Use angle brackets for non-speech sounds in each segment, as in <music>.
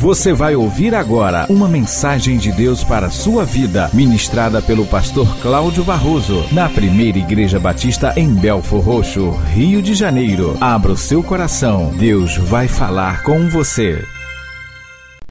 Você vai ouvir agora uma mensagem de Deus para a sua vida, ministrada pelo pastor Cláudio Barroso, na primeira Igreja Batista em Belfor Roxo, Rio de Janeiro. Abra o seu coração, Deus vai falar com você.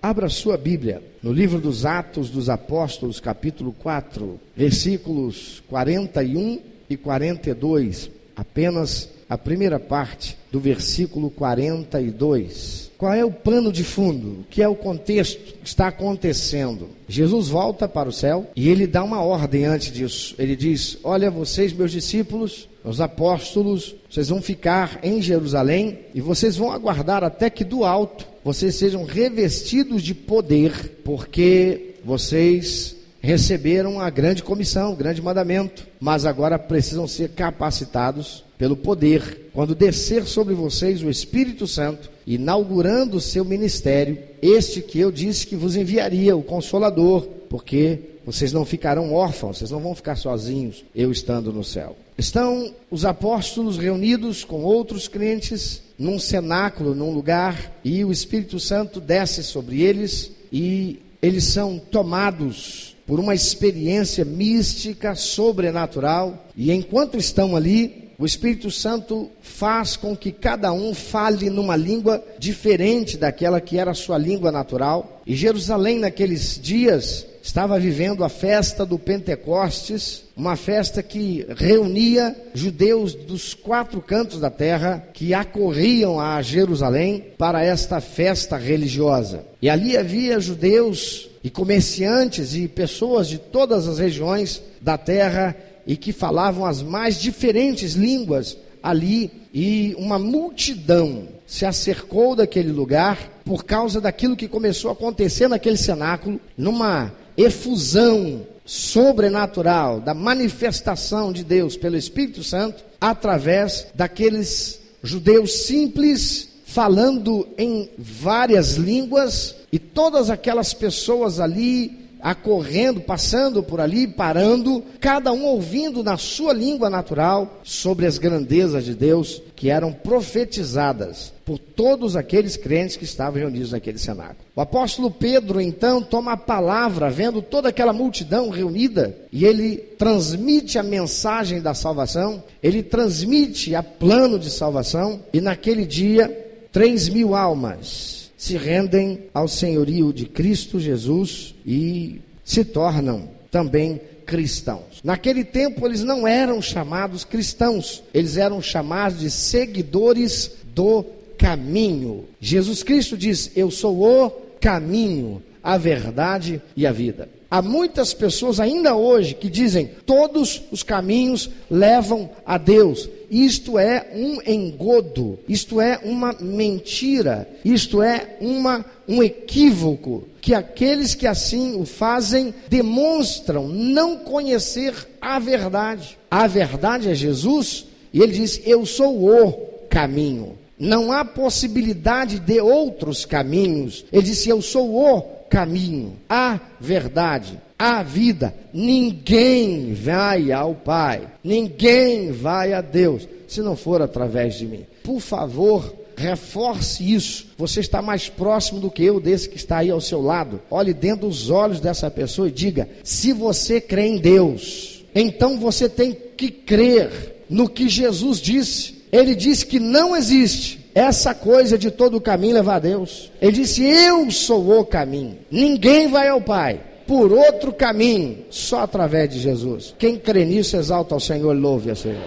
Abra sua Bíblia no livro dos Atos dos Apóstolos, capítulo 4, versículos 41 e 42. Apenas a primeira parte do versículo 42. Qual é o pano de fundo? O que é o contexto que está acontecendo? Jesus volta para o céu e ele dá uma ordem antes disso. Ele diz: Olha, vocês, meus discípulos, os apóstolos, vocês vão ficar em Jerusalém e vocês vão aguardar até que do alto vocês sejam revestidos de poder, porque vocês receberam a grande comissão, o grande mandamento, mas agora precisam ser capacitados pelo poder, quando descer sobre vocês o Espírito Santo, inaugurando o seu ministério, este que eu disse que vos enviaria, o Consolador, porque vocês não ficarão órfãos, vocês não vão ficar sozinhos, eu estando no céu. Estão os apóstolos reunidos com outros crentes num cenáculo, num lugar, e o Espírito Santo desce sobre eles e eles são tomados por uma experiência mística, sobrenatural, e enquanto estão ali, o Espírito Santo faz com que cada um fale numa língua diferente daquela que era a sua língua natural. E Jerusalém, naqueles dias, estava vivendo a festa do Pentecostes, uma festa que reunia judeus dos quatro cantos da terra que acorriam a Jerusalém para esta festa religiosa. E ali havia judeus e comerciantes e pessoas de todas as regiões da terra e que falavam as mais diferentes línguas ali, e uma multidão se acercou daquele lugar por causa daquilo que começou a acontecer naquele cenáculo, numa efusão sobrenatural da manifestação de Deus pelo Espírito Santo através daqueles judeus simples falando em várias línguas e todas aquelas pessoas ali acorrendo, passando por ali, parando, cada um ouvindo na sua língua natural sobre as grandezas de Deus que eram profetizadas por todos aqueles crentes que estavam reunidos naquele cenáculo. O apóstolo Pedro então toma a palavra, vendo toda aquela multidão reunida, e ele transmite a mensagem da salvação, ele transmite a plano de salvação, e naquele dia, três mil almas se rendem ao senhorio de Cristo Jesus e se tornam também cristãos. Naquele tempo eles não eram chamados cristãos, eles eram chamados de seguidores do caminho. Jesus Cristo diz: Eu sou o caminho, a verdade e a vida. Há muitas pessoas ainda hoje que dizem todos os caminhos levam a Deus. Isto é um engodo, isto é uma mentira, isto é uma, um equívoco que aqueles que assim o fazem demonstram não conhecer a verdade. A verdade é Jesus e ele diz: Eu sou o caminho. Não há possibilidade de outros caminhos. Ele disse: Eu sou o caminho, a verdade, a vida. Ninguém vai ao Pai, ninguém vai a Deus, se não for através de mim. Por favor, reforce isso. Você está mais próximo do que eu desse que está aí ao seu lado. Olhe dentro dos olhos dessa pessoa e diga: se você crê em Deus, então você tem que crer no que Jesus disse. Ele disse que não existe essa coisa de todo o caminho levar a Deus. Ele disse: Eu sou o caminho. Ninguém vai ao Pai por outro caminho, só através de Jesus. Quem crê nisso, exalta ao Senhor, louve a Senhor.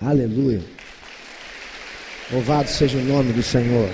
Aleluia. Louvado seja o nome do Senhor.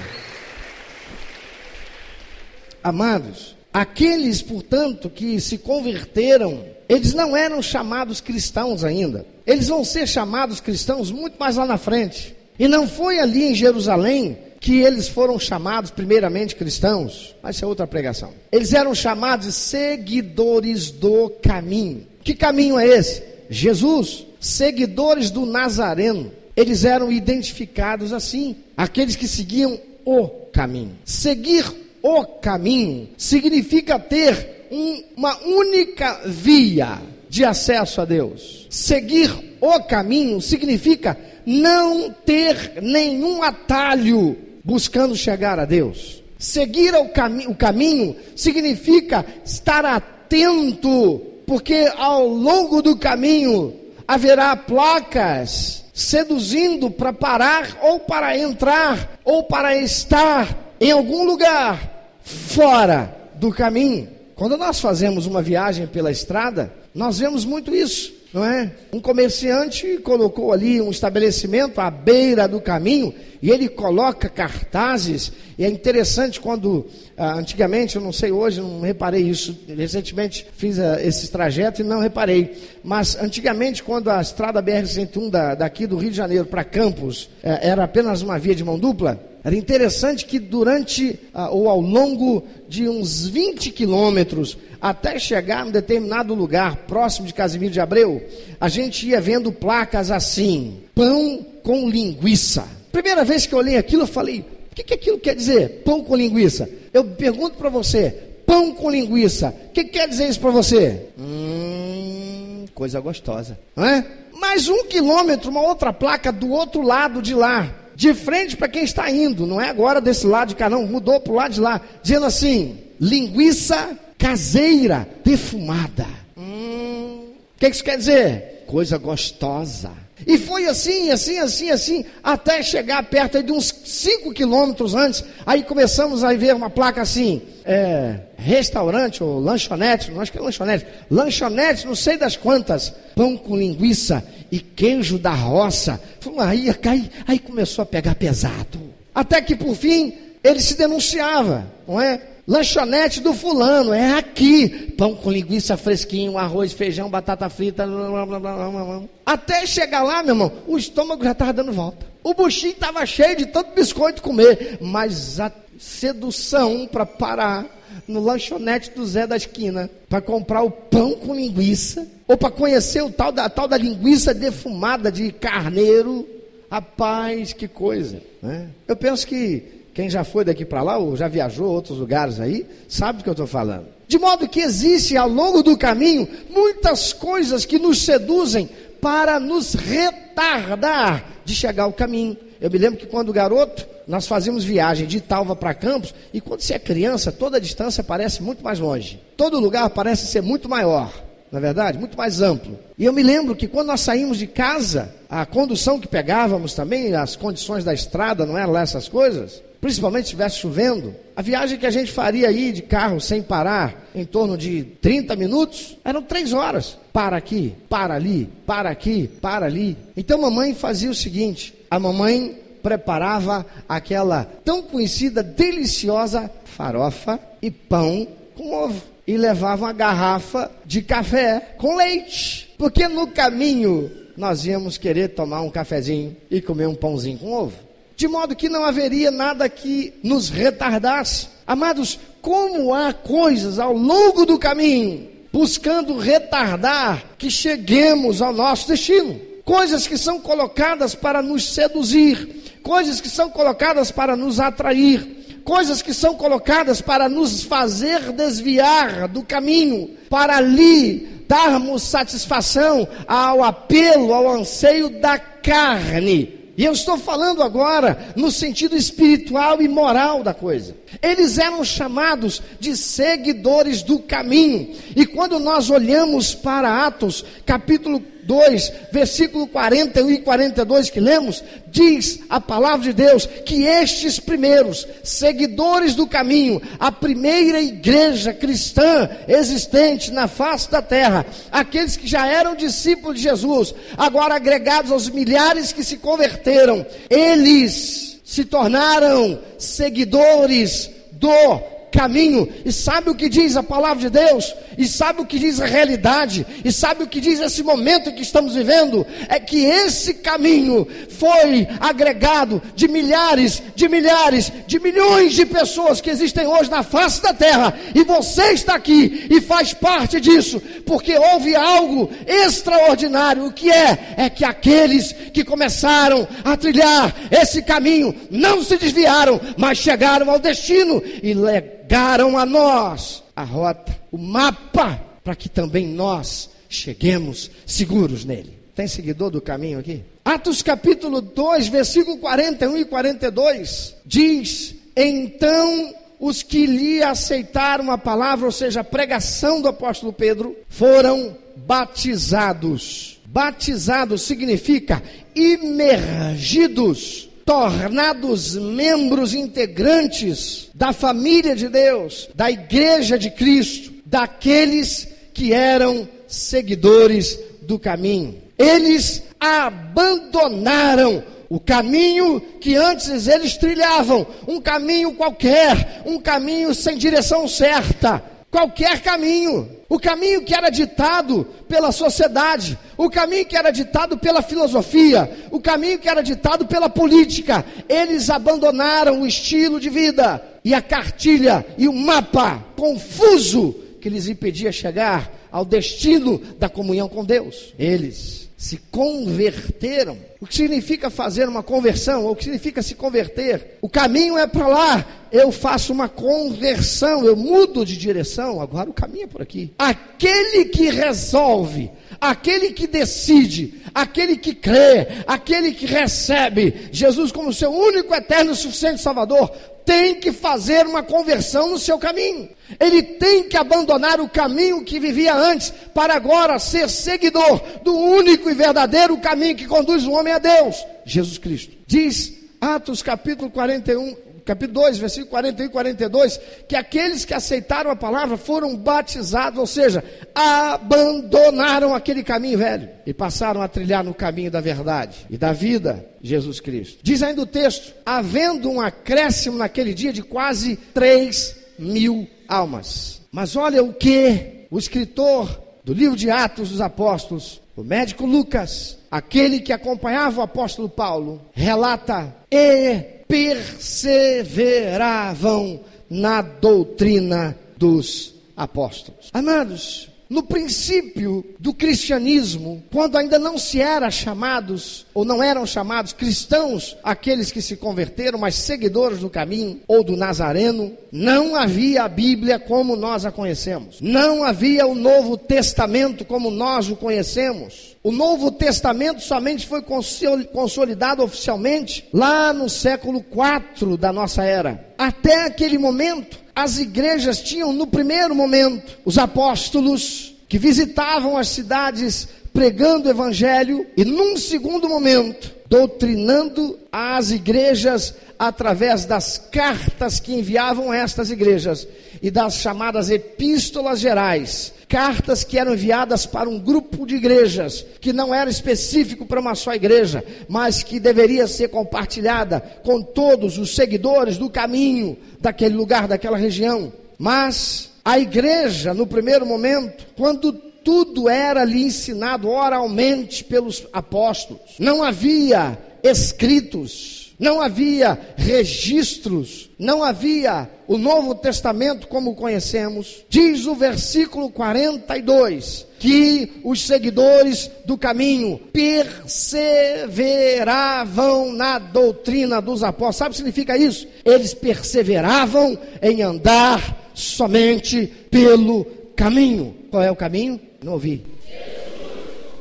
Amados, aqueles, portanto, que se converteram, eles não eram chamados cristãos ainda. Eles vão ser chamados cristãos muito mais lá na frente. E não foi ali em Jerusalém que eles foram chamados primeiramente cristãos, mas isso é outra pregação. Eles eram chamados seguidores do caminho. Que caminho é esse? Jesus, seguidores do Nazareno. Eles eram identificados assim, aqueles que seguiam o caminho. Seguir o caminho significa ter um, uma única via de acesso a Deus. Seguir o caminho significa não ter nenhum atalho buscando chegar a Deus. Seguir o, cami o caminho significa estar atento, porque ao longo do caminho haverá placas seduzindo para parar ou para entrar ou para estar em algum lugar fora do caminho. Quando nós fazemos uma viagem pela estrada, nós vemos muito isso não é? Um comerciante colocou ali um estabelecimento à beira do caminho e ele coloca cartazes. E é interessante quando, ah, antigamente, eu não sei hoje, não reparei isso. Recentemente fiz ah, esse trajeto e não reparei. Mas antigamente, quando a estrada BR-101 da, daqui do Rio de Janeiro para Campos eh, era apenas uma via de mão dupla, era interessante que durante ah, ou ao longo de uns 20 quilômetros até chegar em determinado lugar próximo de Casimiro de Abreu, a gente ia vendo placas assim: pão com linguiça. Primeira vez que eu olhei aquilo, eu falei: o que, que aquilo quer dizer? Pão com linguiça. Eu pergunto para você: pão com linguiça. O que, que quer dizer isso para você? Hum, coisa gostosa, não é? Mais um quilômetro, uma outra placa do outro lado de lá de frente para quem está indo, não é agora desse lado de cá, não, mudou para o lado de lá, dizendo assim: linguiça caseira, defumada. Hum, o que isso quer dizer? Coisa gostosa. E foi assim, assim, assim, assim, até chegar perto de uns 5 quilômetros antes. Aí começamos a ver uma placa assim: é, restaurante ou lanchonete, não acho que é lanchonete, lanchonete, não sei das quantas, pão com linguiça e queijo da roça. Aí, aí, aí começou a pegar pesado. Até que por fim ele se denunciava, não é? Lanchonete do fulano, é aqui. Pão com linguiça fresquinho, arroz, feijão, batata frita. Blá, blá, blá, Até chegar lá, meu irmão, o estômago já estava dando volta. O buchinho estava cheio de tanto biscoito comer. Mas a sedução para parar no lanchonete do Zé da esquina para comprar o pão com linguiça ou para conhecer o tal da, tal da linguiça defumada de carneiro. Rapaz, que coisa. Né? Eu penso que quem já foi daqui para lá ou já viajou a outros lugares aí, sabe do que eu estou falando. De modo que existe ao longo do caminho muitas coisas que nos seduzem para nos retardar de chegar ao caminho. Eu me lembro que quando garoto, nós fazíamos viagem de Talva para Campos, e quando você é criança, toda a distância parece muito mais longe. Todo lugar parece ser muito maior na é verdade, muito mais amplo. E eu me lembro que quando nós saímos de casa, a condução que pegávamos também, as condições da estrada, não eram lá essas coisas, principalmente se estivesse chovendo, a viagem que a gente faria aí de carro sem parar, em torno de 30 minutos, eram três horas. Para aqui, para ali, para aqui, para ali. Então a mamãe fazia o seguinte: a mamãe preparava aquela tão conhecida, deliciosa farofa e pão com ovo e levava uma garrafa de café com leite. Porque no caminho nós íamos querer tomar um cafezinho e comer um pãozinho com ovo. De modo que não haveria nada que nos retardasse. Amados, como há coisas ao longo do caminho buscando retardar que cheguemos ao nosso destino. Coisas que são colocadas para nos seduzir, coisas que são colocadas para nos atrair, coisas que são colocadas para nos fazer desviar do caminho, para ali darmos satisfação ao apelo, ao anseio da carne. E eu estou falando agora no sentido espiritual e moral da coisa. Eles eram chamados de seguidores do caminho. E quando nós olhamos para Atos, capítulo 2, versículo 41 e 42 que lemos, diz a palavra de Deus que estes primeiros seguidores do caminho, a primeira igreja cristã existente na face da terra, aqueles que já eram discípulos de Jesus, agora agregados aos milhares que se converteram, eles se tornaram seguidores do caminho, e sabe o que diz a palavra de Deus, e sabe o que diz a realidade, e sabe o que diz esse momento que estamos vivendo, é que esse caminho foi agregado de milhares, de milhares, de milhões de pessoas que existem hoje na face da terra, e você está aqui e faz parte disso, porque houve algo extraordinário. O que é? É que aqueles que começaram a trilhar esse caminho não se desviaram, mas chegaram ao destino e legaram a nós a rota, o mapa, para que também nós cheguemos seguros nele. Tem seguidor do caminho aqui? Atos capítulo 2, versículo 41 e 42 diz: Então os que lhe aceitaram a palavra, ou seja, a pregação do apóstolo Pedro, foram batizados. Batizados significa imergidos, tornados membros integrantes da família de Deus, da igreja de Cristo, daqueles que eram seguidores do caminho. Eles abandonaram o caminho que antes eles trilhavam, um caminho qualquer, um caminho sem direção certa, qualquer caminho. O caminho que era ditado pela sociedade, o caminho que era ditado pela filosofia, o caminho que era ditado pela política. Eles abandonaram o estilo de vida e a cartilha e o mapa confuso que lhes impedia chegar ao destino da comunhão com Deus. Eles se converteram. O que significa fazer uma conversão? Ou o que significa se converter? O caminho é para lá. Eu faço uma conversão, eu mudo de direção. Agora o caminho é por aqui. Aquele que resolve, aquele que decide, aquele que crê, aquele que recebe Jesus como seu único, eterno e suficiente Salvador, tem que fazer uma conversão no seu caminho. Ele tem que abandonar o caminho que vivia antes, para agora ser seguidor do único e verdadeiro caminho que conduz o homem a Deus, Jesus Cristo. Diz Atos capítulo 41, capítulo 2, versículo 41 e 42, que aqueles que aceitaram a palavra foram batizados, ou seja, abandonaram aquele caminho velho e passaram a trilhar no caminho da verdade e da vida, Jesus Cristo. Diz ainda o texto: havendo um acréscimo naquele dia de quase 3 mil almas. Mas olha o que o escritor do livro de Atos dos Apóstolos, o médico Lucas, aquele que acompanhava o apóstolo Paulo, relata e perseveravam na doutrina dos apóstolos. Amados, no princípio do cristianismo, quando ainda não se era chamados, ou não eram chamados cristãos, aqueles que se converteram, mas seguidores do caminho ou do Nazareno, não havia a Bíblia como nós a conhecemos. Não havia o Novo Testamento como nós o conhecemos. O Novo Testamento somente foi consolidado oficialmente lá no século IV da nossa era. Até aquele momento, as igrejas tinham, no primeiro momento, os apóstolos que visitavam as cidades pregando o evangelho, e num segundo momento, doutrinando as igrejas através das cartas que enviavam estas igrejas e das chamadas epístolas gerais, cartas que eram enviadas para um grupo de igrejas, que não era específico para uma só igreja, mas que deveria ser compartilhada com todos os seguidores do caminho daquele lugar, daquela região. Mas a igreja, no primeiro momento, quando tudo era lhe ensinado oralmente pelos apóstolos, não havia escritos, não havia registros, não havia o Novo Testamento como conhecemos. Diz o versículo 42 que os seguidores do caminho perseveravam na doutrina dos apóstolos. Sabe o que significa isso? Eles perseveravam em andar somente pelo caminho. Qual é o caminho? Não ouvi.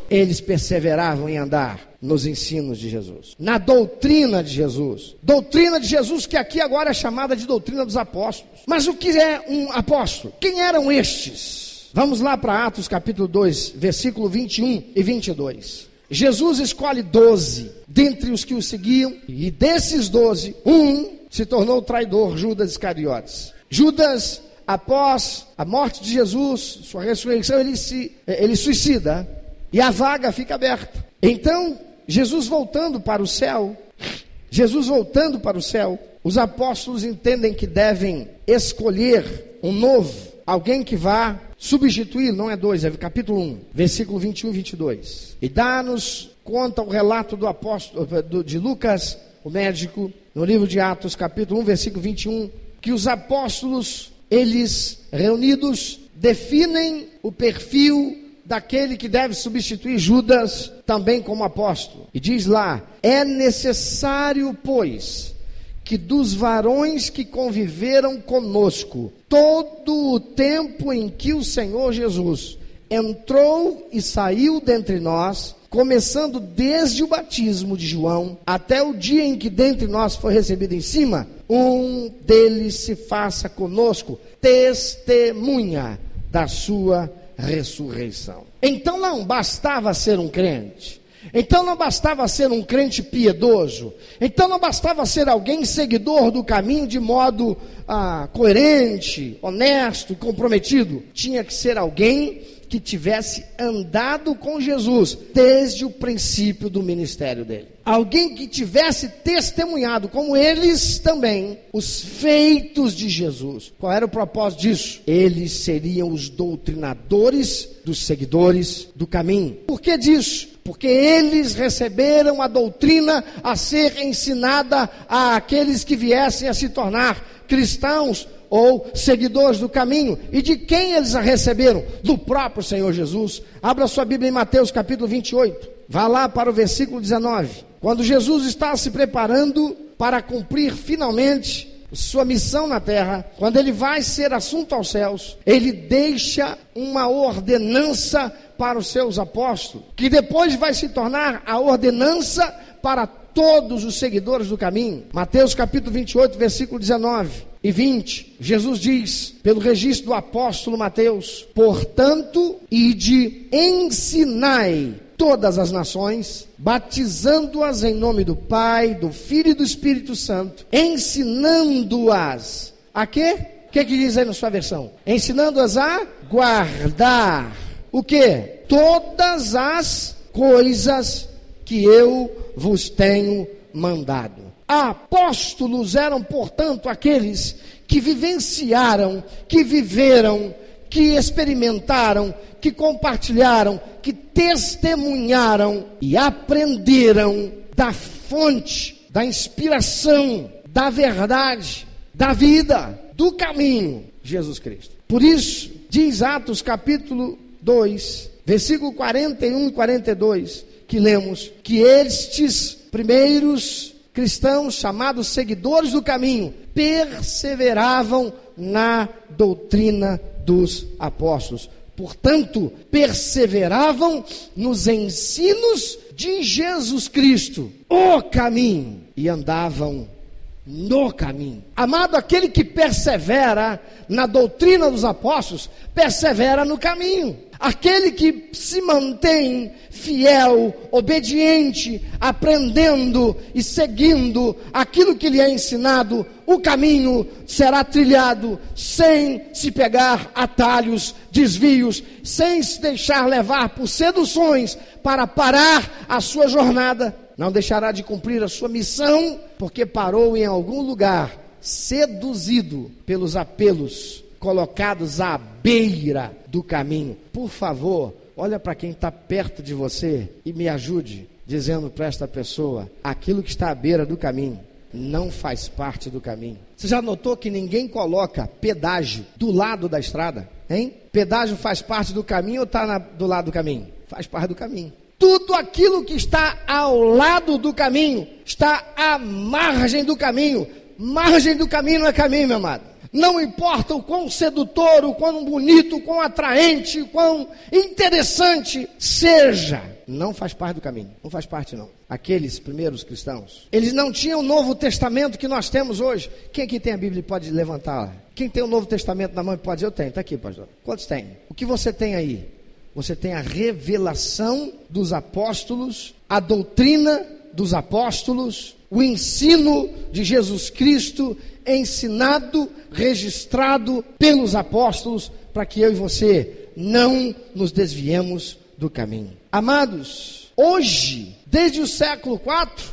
Eles perseveravam em andar nos ensinos de Jesus, na doutrina de Jesus. Doutrina de Jesus que aqui agora é chamada de doutrina dos apóstolos. Mas o que é um apóstolo? Quem eram estes? Vamos lá para Atos capítulo 2, versículo 21 e 22. Jesus escolhe doze dentre os que o seguiam, e desses doze, um se tornou traidor, Judas Iscariotes. Judas, após a morte de Jesus, sua ressurreição, ele se ele suicida e a vaga fica aberta. Então, Jesus voltando para o céu, Jesus voltando para o céu, os apóstolos entendem que devem escolher um novo, alguém que vá substituir, não é dois, é capítulo 1, versículo 21 e 22. E dá-nos conta o relato do apóstolo, de Lucas, o médico, no livro de Atos, capítulo 1, versículo 21, que os apóstolos, eles reunidos, definem o perfil daquele que deve substituir Judas também como apóstolo. E diz lá: é necessário, pois, que dos varões que conviveram conosco, todo o tempo em que o Senhor Jesus entrou e saiu dentre nós, começando desde o batismo de João até o dia em que dentre nós foi recebido em cima, um deles se faça conosco testemunha da sua ressurreição. Então não bastava ser um crente. Então não bastava ser um crente piedoso. Então não bastava ser alguém seguidor do caminho de modo ah, coerente, honesto comprometido. Tinha que ser alguém que tivesse andado com Jesus desde o princípio do ministério dele. Alguém que tivesse testemunhado, como eles também, os feitos de Jesus. Qual era o propósito disso? Eles seriam os doutrinadores dos seguidores do caminho. Por que disso? Porque eles receberam a doutrina a ser ensinada a aqueles que viessem a se tornar cristãos ou seguidores do caminho. E de quem eles a receberam? Do próprio Senhor Jesus. Abra sua Bíblia em Mateus capítulo 28. Vá lá para o versículo 19. Quando Jesus está se preparando para cumprir finalmente sua missão na terra, quando ele vai ser assunto aos céus, ele deixa uma ordenança para os seus apóstolos, que depois vai se tornar a ordenança para todos os seguidores do caminho. Mateus capítulo 28, versículo 19 e 20, Jesus diz, pelo registro do apóstolo Mateus: Portanto, ide ensinai todas as nações, batizando-as em nome do Pai, do Filho e do Espírito Santo, ensinando-as a quê? O que, que diz aí na sua versão? Ensinando-as a guardar o que? Todas as coisas que eu vos tenho mandado. Apóstolos eram, portanto, aqueles que vivenciaram, que viveram, que experimentaram, que compartilharam, que testemunharam e aprenderam da fonte, da inspiração, da verdade, da vida, do caminho, Jesus Cristo. Por isso, diz Atos capítulo 2, versículo 41 e 42, que lemos que estes primeiros cristãos chamados seguidores do caminho perseveravam na doutrina dos apóstolos. Portanto, perseveravam nos ensinos de Jesus Cristo, o caminho, e andavam no caminho. Amado, aquele que persevera na doutrina dos apóstolos, persevera no caminho. Aquele que se mantém fiel, obediente, aprendendo e seguindo aquilo que lhe é ensinado, o caminho será trilhado sem se pegar atalhos, desvios, sem se deixar levar por seduções para parar a sua jornada. Não deixará de cumprir a sua missão, porque parou em algum lugar, seduzido pelos apelos colocados à beira do caminho. Por favor, olha para quem está perto de você e me ajude, dizendo para esta pessoa: aquilo que está à beira do caminho não faz parte do caminho. Você já notou que ninguém coloca pedágio do lado da estrada? Hein? Pedágio faz parte do caminho ou está do lado do caminho? Faz parte do caminho. Tudo aquilo que está ao lado do caminho está à margem do caminho. Margem do caminho não é caminho, meu amado. Não importa o quão sedutor, o quão bonito, o quão atraente, o quão interessante seja, não faz parte do caminho. Não faz parte, não. Aqueles primeiros cristãos, eles não tinham o Novo Testamento que nós temos hoje. Quem aqui tem a Bíblia pode levantar? Quem tem o Novo Testamento na mão pode dizer, eu tenho. Está aqui, pastor. Quantos tem? O que você tem aí? Você tem a revelação dos apóstolos, a doutrina dos apóstolos, o ensino de Jesus Cristo ensinado, registrado pelos apóstolos, para que eu e você não nos desviemos do caminho. Amados, hoje, desde o século IV,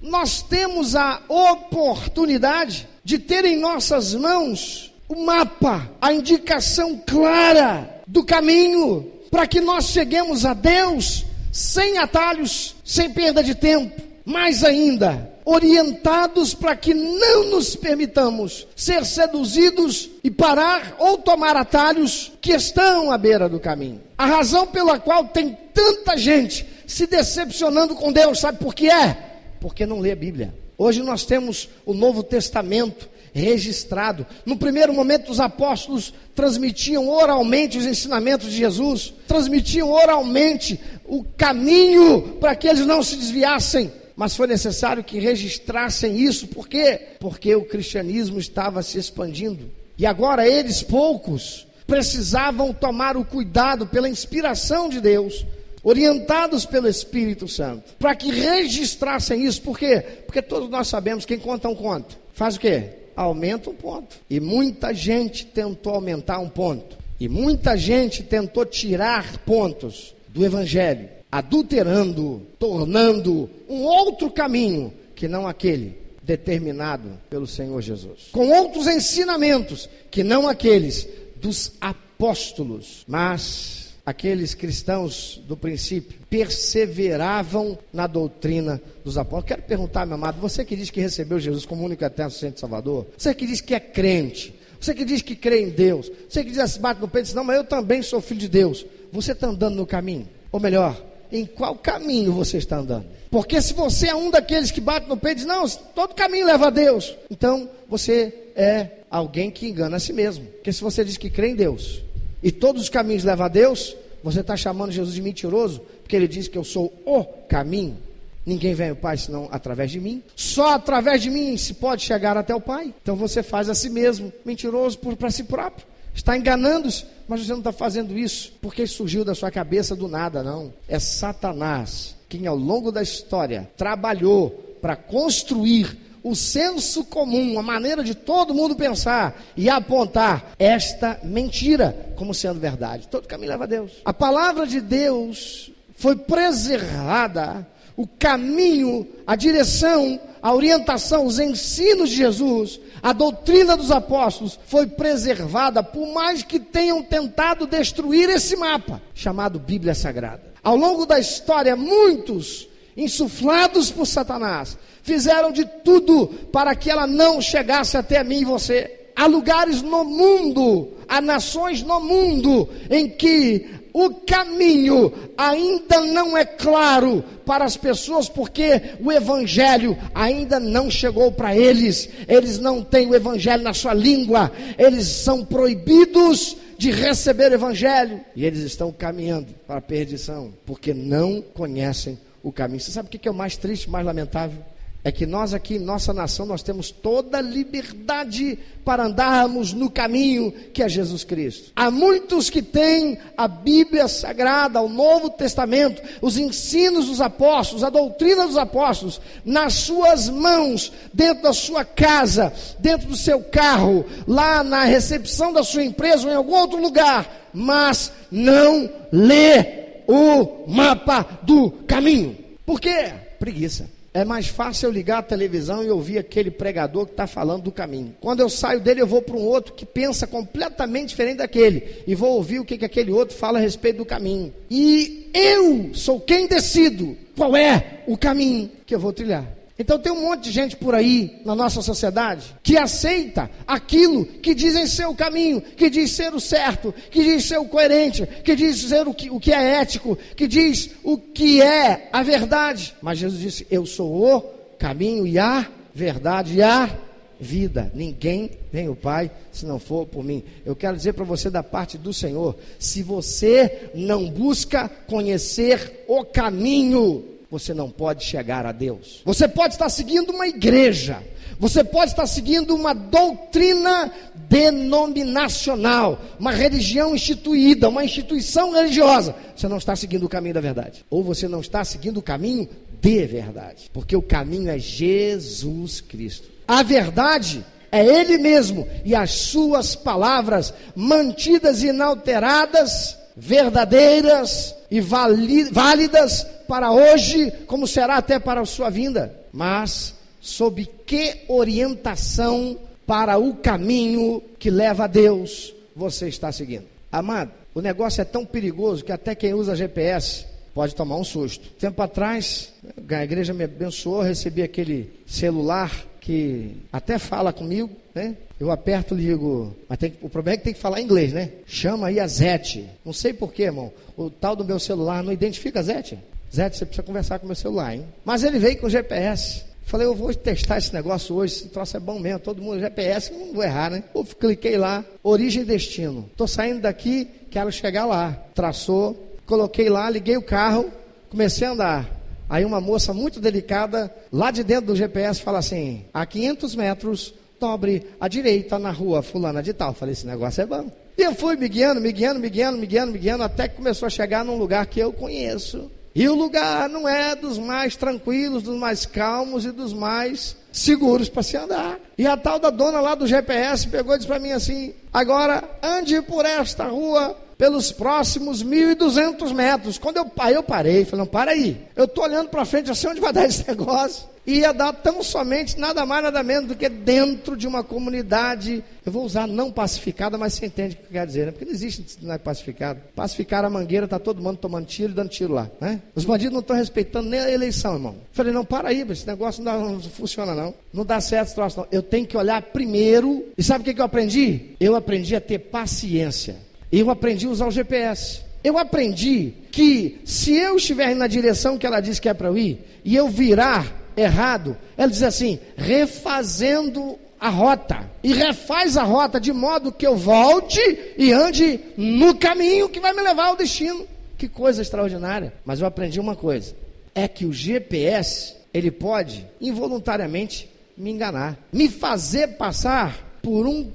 nós temos a oportunidade de ter em nossas mãos o mapa, a indicação clara do caminho para que nós cheguemos a Deus sem atalhos, sem perda de tempo. Mais ainda, orientados para que não nos permitamos ser seduzidos e parar ou tomar atalhos que estão à beira do caminho. A razão pela qual tem tanta gente se decepcionando com Deus, sabe por que é? Porque não lê a Bíblia. Hoje nós temos o Novo Testamento registrado. No primeiro momento, os apóstolos transmitiam oralmente os ensinamentos de Jesus, transmitiam oralmente o caminho para que eles não se desviassem. Mas foi necessário que registrassem isso, por quê? Porque o cristianismo estava se expandindo. E agora eles, poucos, precisavam tomar o cuidado pela inspiração de Deus, orientados pelo Espírito Santo, para que registrassem isso. Por quê? Porque todos nós sabemos quem conta um conto. Faz o quê? Aumenta um ponto. E muita gente tentou aumentar um ponto. E muita gente tentou tirar pontos do Evangelho, adulterando, tornando um outro caminho que não aquele determinado pelo Senhor Jesus. Com outros ensinamentos que não aqueles dos apóstolos, mas aqueles cristãos do princípio perseveravam na doutrina dos apóstolos. Quero perguntar, meu amado, você que diz que recebeu Jesus como único eterno Centro Salvador, você que diz que é crente, você que diz que crê em Deus, você que diz assim, bate no peito e diz, não, mas eu também sou filho de Deus. Você está andando no caminho? Ou melhor, em qual caminho você está andando? Porque se você é um daqueles que bate no peito e diz, não, todo caminho leva a Deus, então você é alguém que engana a si mesmo. Porque se você diz que crê em Deus e todos os caminhos levam a Deus, você está chamando Jesus de mentiroso, porque ele diz que eu sou o caminho. Ninguém vem ao Pai senão através de mim. Só através de mim se pode chegar até o Pai. Então você faz a si mesmo, mentiroso para si próprio. Está enganando-se, mas você não está fazendo isso porque surgiu da sua cabeça do nada, não. É Satanás quem ao longo da história trabalhou para construir o senso comum, a maneira de todo mundo pensar e apontar esta mentira como sendo verdade. Todo caminho leva a Deus. A palavra de Deus foi preservada, o caminho, a direção, a orientação, os ensinos de Jesus, a doutrina dos apóstolos foi preservada, por mais que tenham tentado destruir esse mapa chamado Bíblia Sagrada. Ao longo da história, muitos insuflados por Satanás, fizeram de tudo para que ela não chegasse até mim e você. Há lugares no mundo, há nações no mundo em que o caminho ainda não é claro para as pessoas, porque o Evangelho ainda não chegou para eles, eles não têm o Evangelho na sua língua, eles são proibidos de receber o Evangelho e eles estão caminhando para a perdição, porque não conhecem o caminho. Você sabe o que é o mais triste, mais lamentável? É que nós aqui, nossa nação, nós temos toda a liberdade para andarmos no caminho que é Jesus Cristo. Há muitos que têm a Bíblia Sagrada, o Novo Testamento, os ensinos dos apóstolos, a doutrina dos apóstolos, nas suas mãos, dentro da sua casa, dentro do seu carro, lá na recepção da sua empresa ou em algum outro lugar, mas não lê o mapa do caminho. Por quê? Preguiça. É mais fácil eu ligar a televisão e ouvir aquele pregador que está falando do caminho. Quando eu saio dele, eu vou para um outro que pensa completamente diferente daquele. E vou ouvir o que, que aquele outro fala a respeito do caminho. E eu sou quem decido qual é o caminho que eu vou trilhar. Então tem um monte de gente por aí na nossa sociedade que aceita aquilo que dizem ser o caminho, que diz ser o certo, que diz ser o coerente, que diz ser o que, o que é ético, que diz o que é a verdade. Mas Jesus disse: Eu sou o caminho e a verdade e a vida. Ninguém vem o Pai se não for por mim. Eu quero dizer para você da parte do Senhor: se você não busca conhecer o caminho, você não pode chegar a Deus. Você pode estar seguindo uma igreja, você pode estar seguindo uma doutrina denominacional, uma religião instituída, uma instituição religiosa. Você não está seguindo o caminho da verdade. Ou você não está seguindo o caminho de verdade. Porque o caminho é Jesus Cristo. A verdade é Ele mesmo e as suas palavras mantidas inalteradas, verdadeiras e válidas para hoje, como será até para a sua vinda, mas sob que orientação para o caminho que leva a Deus você está seguindo. Amado, o negócio é tão perigoso que até quem usa GPS pode tomar um susto. Tempo atrás, a igreja me abençoou, recebi aquele celular que até fala comigo, né? Eu aperto e digo, mas tem, o problema é que tem que falar inglês, né? Chama aí a Zete. Não sei porquê, irmão. O tal do meu celular não identifica a Zete. Zé, você precisa conversar com o meu celular, hein? Mas ele veio com GPS. Falei, eu vou testar esse negócio hoje, esse troço é bom mesmo, todo mundo GPS, não vou errar, né? Eu cliquei lá, origem e destino. Estou saindo daqui, quero chegar lá. Traçou, coloquei lá, liguei o carro, comecei a andar. Aí uma moça muito delicada, lá de dentro do GPS, fala assim: a 500 metros, dobre à direita na rua fulana de tal. Falei, esse negócio é bom. E eu fui me guiando, me guiando, me guiando, me guiando, me guiando, até que começou a chegar num lugar que eu conheço. E o lugar não é dos mais tranquilos, dos mais calmos e dos mais seguros para se andar. E a tal da dona lá do GPS pegou e disse para mim assim: agora ande por esta rua pelos próximos 1.200 metros. Quando eu, aí eu parei, falei, não, para aí. Eu estou olhando para frente, assim, onde vai dar esse <laughs> negócio? Ia dar tão somente, nada mais, nada menos do que dentro de uma comunidade, eu vou usar não pacificada, mas você entende o que quer dizer, né? Porque não existe não é pacificado. Pacificar a mangueira, está todo mundo tomando tiro e dando tiro lá, né? Os bandidos não estão respeitando nem a eleição, irmão. Falei, não, para aí, esse negócio não, dá, não funciona não. Não dá certo esse troço não. Eu tenho que olhar primeiro, e sabe o que, que eu aprendi? Eu aprendi a ter paciência. Eu aprendi a usar o GPS. Eu aprendi que se eu estiver na direção que ela diz que é para eu ir, e eu virar errado, ela diz assim, refazendo a rota. E refaz a rota de modo que eu volte e ande no caminho que vai me levar ao destino. Que coisa extraordinária. Mas eu aprendi uma coisa: é que o GPS, ele pode involuntariamente me enganar, me fazer passar por um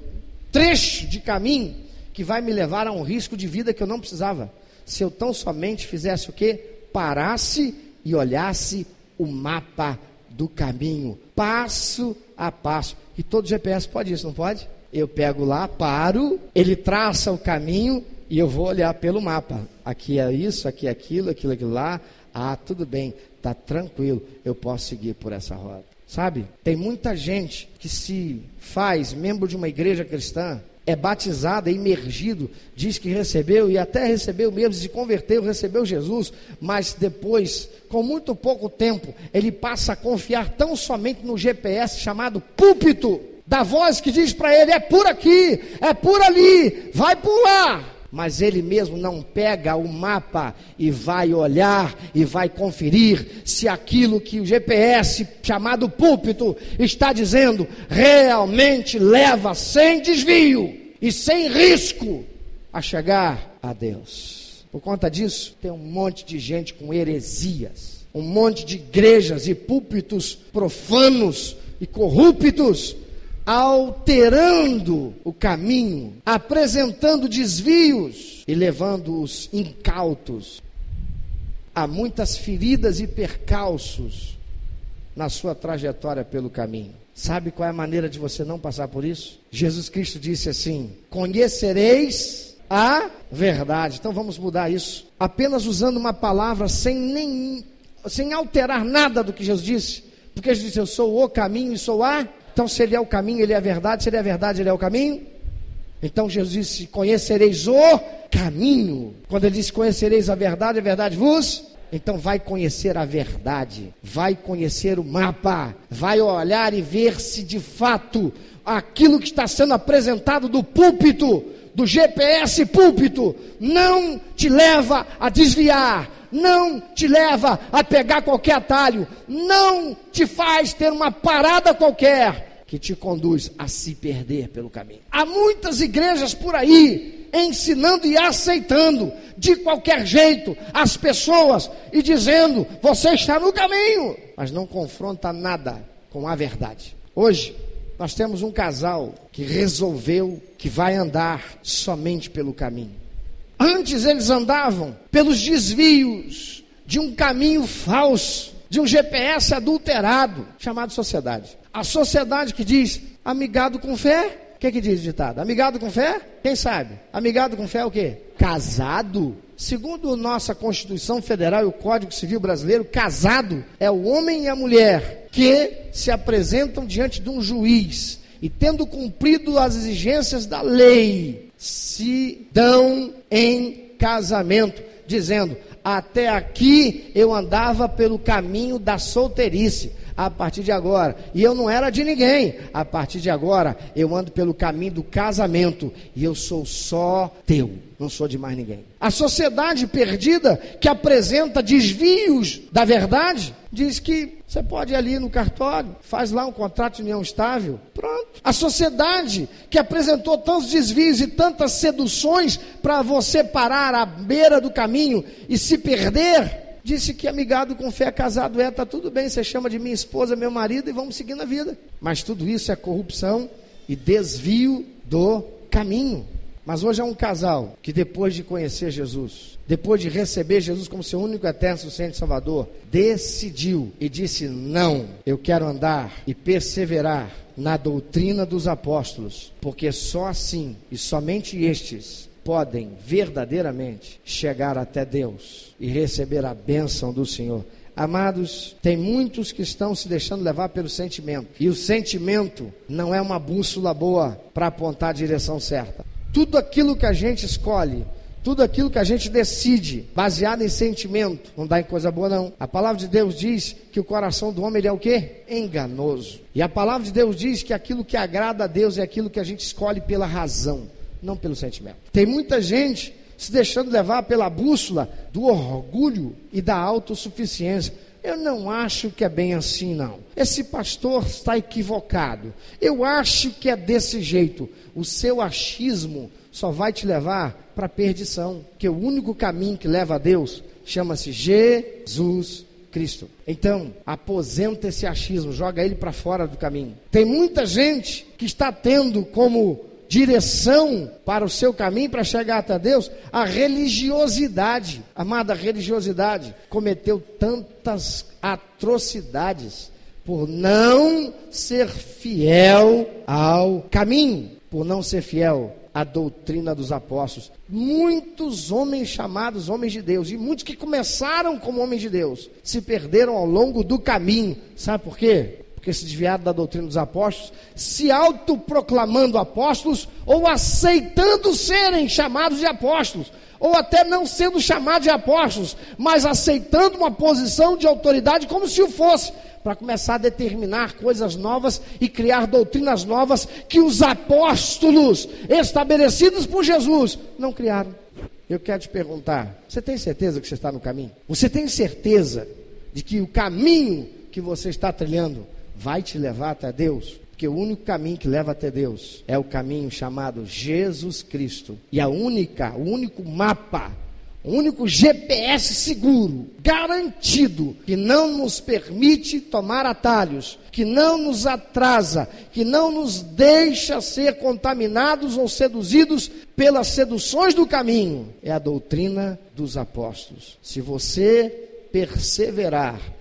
trecho de caminho que vai me levar a um risco de vida que eu não precisava. Se eu tão somente fizesse o que? Parasse e olhasse o mapa do caminho, passo a passo. E todo GPS pode isso, não pode? Eu pego lá, paro, ele traça o caminho e eu vou olhar pelo mapa. Aqui é isso, aqui é aquilo, aquilo, aquilo lá. Ah, tudo bem, está tranquilo, eu posso seguir por essa roda. Sabe? Tem muita gente que se faz membro de uma igreja cristã é batizado, é imergido, diz que recebeu e até recebeu mesmo, se converteu, recebeu Jesus, mas depois, com muito pouco tempo, ele passa a confiar tão somente no GPS chamado púlpito, da voz que diz para ele: é por aqui, é por ali, vai por lá mas ele mesmo não pega o mapa e vai olhar e vai conferir se aquilo que o GPS chamado púlpito está dizendo realmente leva sem desvio e sem risco a chegar a Deus. Por conta disso, tem um monte de gente com heresias, um monte de igrejas e púlpitos profanos e corruptos alterando o caminho, apresentando desvios e levando os incautos a muitas feridas e percalços na sua trajetória pelo caminho. Sabe qual é a maneira de você não passar por isso? Jesus Cristo disse assim: Conhecereis a verdade. Então vamos mudar isso. Apenas usando uma palavra sem nem sem alterar nada do que Jesus disse. Porque Jesus disse: Eu sou o caminho e sou a então, se ele é o caminho, ele é a verdade. Se ele é a verdade, ele é o caminho. Então, Jesus disse: Conhecereis o caminho. Quando ele disse: Conhecereis a verdade, a verdade vos. Então, vai conhecer a verdade. Vai conhecer o mapa. Vai olhar e ver se de fato aquilo que está sendo apresentado do púlpito, do GPS púlpito, não te leva a desviar, não te leva a pegar qualquer atalho, não te faz ter uma parada qualquer, que te conduz a se perder pelo caminho. Há muitas igrejas por aí ensinando e aceitando de qualquer jeito as pessoas e dizendo: você está no caminho, mas não confronta nada com a verdade. Hoje nós temos um casal que resolveu que vai andar somente pelo caminho. Antes eles andavam pelos desvios de um caminho falso, de um GPS adulterado, chamado sociedade. A sociedade que diz amigado com fé. O que, que diz o ditado? Amigado com fé? Quem sabe? Amigado com fé é o quê? Casado? Segundo nossa Constituição Federal e o Código Civil Brasileiro, casado é o homem e a mulher que se apresentam diante de um juiz e, tendo cumprido as exigências da lei, se dão em casamento, dizendo: Até aqui eu andava pelo caminho da solteirice a partir de agora. E eu não era de ninguém. A partir de agora, eu ando pelo caminho do casamento e eu sou só teu. Não sou de mais ninguém. A sociedade perdida que apresenta desvios da verdade diz que você pode ir ali no cartório, faz lá um contrato de união estável. Pronto. A sociedade que apresentou tantos desvios e tantas seduções para você parar à beira do caminho e se perder, disse que amigado com fé casado é, tá tudo bem, você chama de minha esposa, meu marido e vamos seguindo a vida. Mas tudo isso é corrupção e desvio do caminho. Mas hoje é um casal que depois de conhecer Jesus, depois de receber Jesus como seu único eterno suficiente Salvador, decidiu e disse: "Não, eu quero andar e perseverar na doutrina dos apóstolos, porque só assim e somente estes podem verdadeiramente chegar até Deus e receber a bênção do Senhor. Amados, tem muitos que estão se deixando levar pelo sentimento. E o sentimento não é uma bússola boa para apontar a direção certa. Tudo aquilo que a gente escolhe, tudo aquilo que a gente decide, baseado em sentimento, não dá em coisa boa não. A palavra de Deus diz que o coração do homem é o quê? Enganoso. E a palavra de Deus diz que aquilo que agrada a Deus é aquilo que a gente escolhe pela razão não pelo sentimento. Tem muita gente se deixando levar pela bússola do orgulho e da autossuficiência. Eu não acho que é bem assim, não. Esse pastor está equivocado. Eu acho que é desse jeito. O seu achismo só vai te levar para a perdição. Que o único caminho que leva a Deus chama-se Jesus Cristo. Então, aposenta esse achismo, joga ele para fora do caminho. Tem muita gente que está tendo como direção para o seu caminho para chegar até Deus, a religiosidade, amada religiosidade, cometeu tantas atrocidades por não ser fiel ao caminho, por não ser fiel à doutrina dos apóstolos. Muitos homens chamados homens de Deus, e muitos que começaram como homens de Deus, se perderam ao longo do caminho. Sabe por quê? Porque se desviaram da doutrina dos apóstolos, se autoproclamando apóstolos ou aceitando serem chamados de apóstolos, ou até não sendo chamados de apóstolos, mas aceitando uma posição de autoridade como se o fosse, para começar a determinar coisas novas e criar doutrinas novas que os apóstolos estabelecidos por Jesus não criaram. Eu quero te perguntar: você tem certeza que você está no caminho? Você tem certeza de que o caminho que você está trilhando vai te levar até Deus. Porque o único caminho que leva até Deus é o caminho chamado Jesus Cristo. E a única, o único mapa, o único GPS seguro, garantido, que não nos permite tomar atalhos, que não nos atrasa, que não nos deixa ser contaminados ou seduzidos pelas seduções do caminho, é a doutrina dos apóstolos. Se você perseverar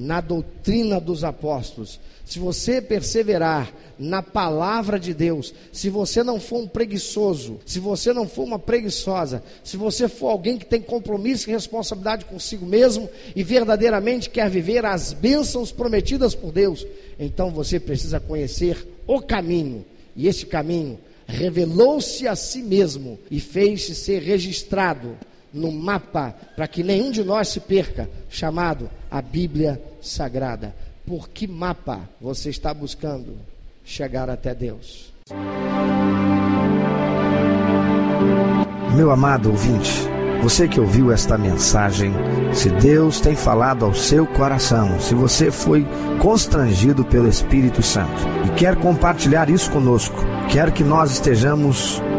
na doutrina dos apóstolos, se você perseverar na palavra de Deus, se você não for um preguiçoso, se você não for uma preguiçosa, se você for alguém que tem compromisso e responsabilidade consigo mesmo e verdadeiramente quer viver as bênçãos prometidas por Deus, então você precisa conhecer o caminho, e este caminho revelou-se a si mesmo e fez-se ser registrado no mapa para que nenhum de nós se perca, chamado a Bíblia Sagrada. Por que mapa você está buscando chegar até Deus? Meu amado ouvinte, você que ouviu esta mensagem, se Deus tem falado ao seu coração, se você foi constrangido pelo Espírito Santo e quer compartilhar isso conosco, quer que nós estejamos